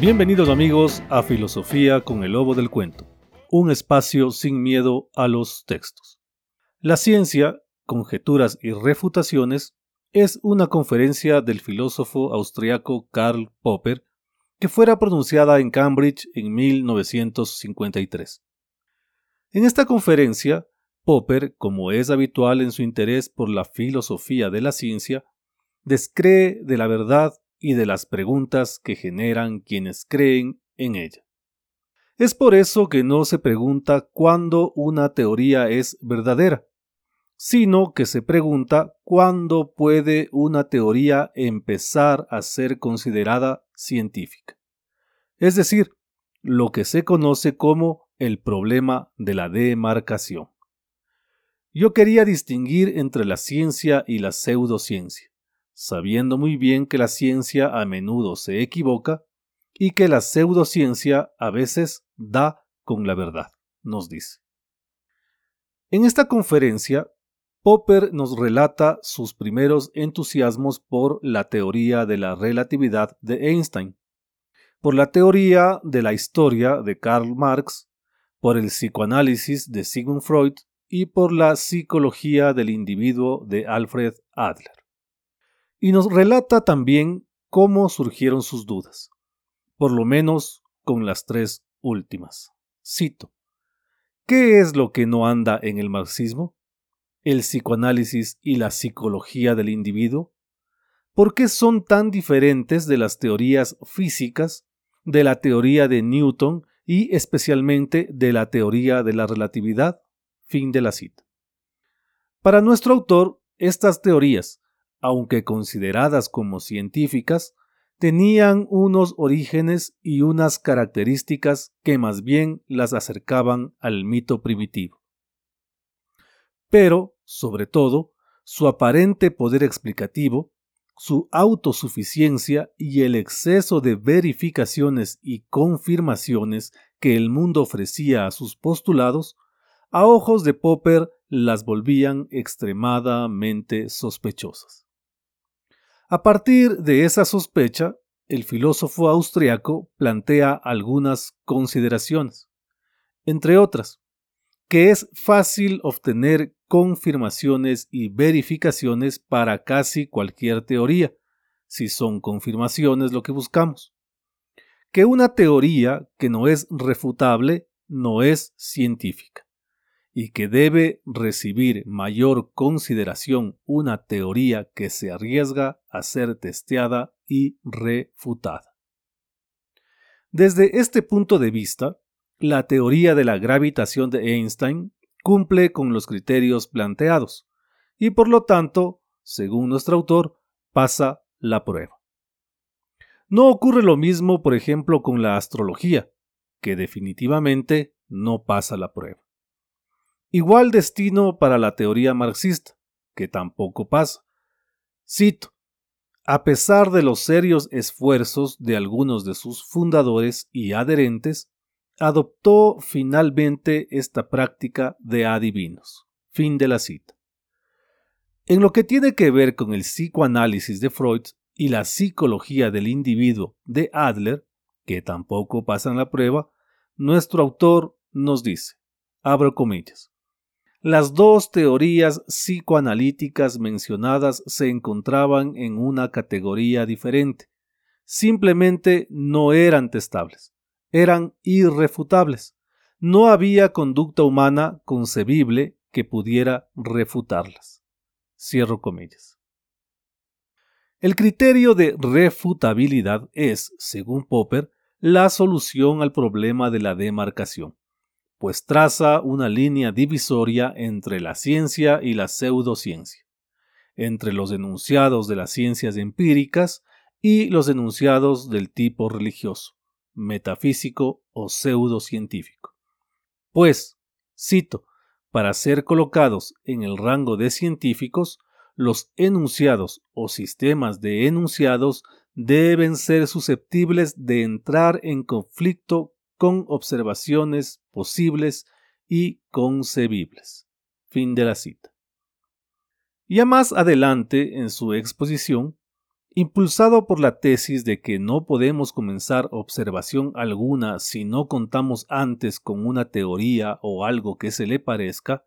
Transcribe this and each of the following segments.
Bienvenidos amigos a Filosofía con el Lobo del Cuento, un espacio sin miedo a los textos. La ciencia, conjeturas y refutaciones es una conferencia del filósofo austriaco Karl Popper que fuera pronunciada en Cambridge en 1953. En esta conferencia, Popper, como es habitual en su interés por la filosofía de la ciencia, descree de la verdad y de las preguntas que generan quienes creen en ella. Es por eso que no se pregunta cuándo una teoría es verdadera, sino que se pregunta cuándo puede una teoría empezar a ser considerada científica. Es decir, lo que se conoce como el problema de la demarcación. Yo quería distinguir entre la ciencia y la pseudociencia sabiendo muy bien que la ciencia a menudo se equivoca y que la pseudociencia a veces da con la verdad, nos dice. En esta conferencia, Popper nos relata sus primeros entusiasmos por la teoría de la relatividad de Einstein, por la teoría de la historia de Karl Marx, por el psicoanálisis de Sigmund Freud y por la psicología del individuo de Alfred Adler y nos relata también cómo surgieron sus dudas, por lo menos con las tres últimas. Cito, ¿qué es lo que no anda en el marxismo? ¿El psicoanálisis y la psicología del individuo? ¿Por qué son tan diferentes de las teorías físicas, de la teoría de Newton y especialmente de la teoría de la relatividad? Fin de la cita. Para nuestro autor, estas teorías, aunque consideradas como científicas, tenían unos orígenes y unas características que más bien las acercaban al mito primitivo. Pero, sobre todo, su aparente poder explicativo, su autosuficiencia y el exceso de verificaciones y confirmaciones que el mundo ofrecía a sus postulados, a ojos de Popper las volvían extremadamente sospechosas. A partir de esa sospecha, el filósofo austriaco plantea algunas consideraciones, entre otras, que es fácil obtener confirmaciones y verificaciones para casi cualquier teoría, si son confirmaciones lo que buscamos. Que una teoría que no es refutable no es científica y que debe recibir mayor consideración una teoría que se arriesga a ser testeada y refutada. Desde este punto de vista, la teoría de la gravitación de Einstein cumple con los criterios planteados y por lo tanto, según nuestro autor, pasa la prueba. No ocurre lo mismo, por ejemplo, con la astrología, que definitivamente no pasa la prueba. Igual destino para la teoría marxista, que tampoco pasa. Cito, a pesar de los serios esfuerzos de algunos de sus fundadores y adherentes, adoptó finalmente esta práctica de adivinos. Fin de la cita. En lo que tiene que ver con el psicoanálisis de Freud y la psicología del individuo de Adler, que tampoco pasan la prueba, nuestro autor nos dice, abro comillas, las dos teorías psicoanalíticas mencionadas se encontraban en una categoría diferente. Simplemente no eran testables, eran irrefutables. No había conducta humana concebible que pudiera refutarlas. Cierro comillas. El criterio de refutabilidad es, según Popper, la solución al problema de la demarcación pues traza una línea divisoria entre la ciencia y la pseudociencia, entre los enunciados de las ciencias empíricas y los enunciados del tipo religioso, metafísico o pseudocientífico. Pues, cito, para ser colocados en el rango de científicos, los enunciados o sistemas de enunciados deben ser susceptibles de entrar en conflicto con observaciones posibles y concebibles. Fin de la cita. Ya más adelante en su exposición, Impulsado por la tesis de que no podemos comenzar observación alguna si no contamos antes con una teoría o algo que se le parezca,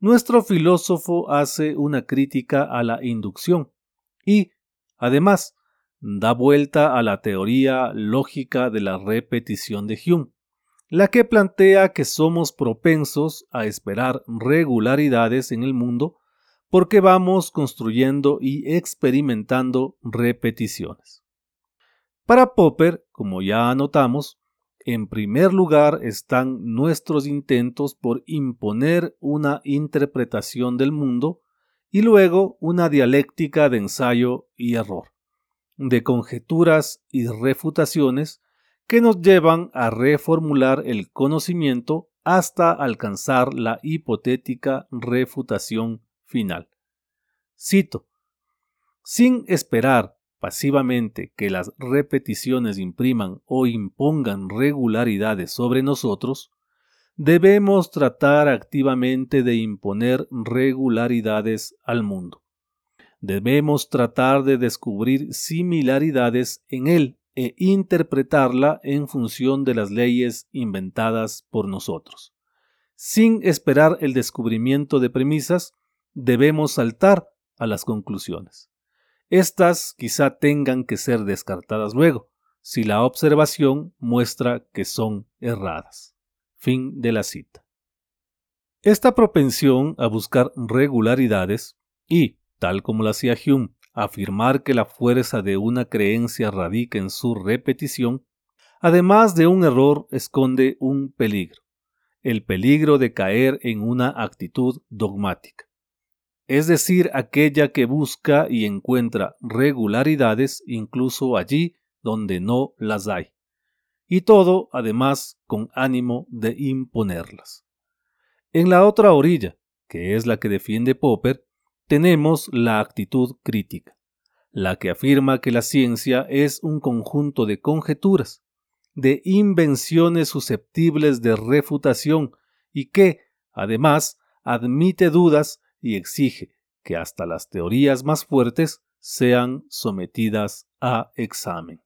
nuestro filósofo hace una crítica a la inducción y, además, da vuelta a la teoría lógica de la repetición de Hume, la que plantea que somos propensos a esperar regularidades en el mundo porque vamos construyendo y experimentando repeticiones. Para Popper, como ya anotamos, en primer lugar están nuestros intentos por imponer una interpretación del mundo y luego una dialéctica de ensayo y error, de conjeturas y refutaciones que nos llevan a reformular el conocimiento hasta alcanzar la hipotética refutación final. Cito, sin esperar pasivamente que las repeticiones impriman o impongan regularidades sobre nosotros, debemos tratar activamente de imponer regularidades al mundo. Debemos tratar de descubrir similaridades en él e interpretarla en función de las leyes inventadas por nosotros. Sin esperar el descubrimiento de premisas, debemos saltar a las conclusiones. Estas quizá tengan que ser descartadas luego, si la observación muestra que son erradas. Fin de la cita. Esta propensión a buscar regularidades y, tal como lo hacía Hume, afirmar que la fuerza de una creencia radica en su repetición, además de un error, esconde un peligro, el peligro de caer en una actitud dogmática es decir, aquella que busca y encuentra regularidades incluso allí donde no las hay, y todo además con ánimo de imponerlas. En la otra orilla, que es la que defiende Popper, tenemos la actitud crítica, la que afirma que la ciencia es un conjunto de conjeturas, de invenciones susceptibles de refutación y que, además, admite dudas y exige que hasta las teorías más fuertes sean sometidas a examen.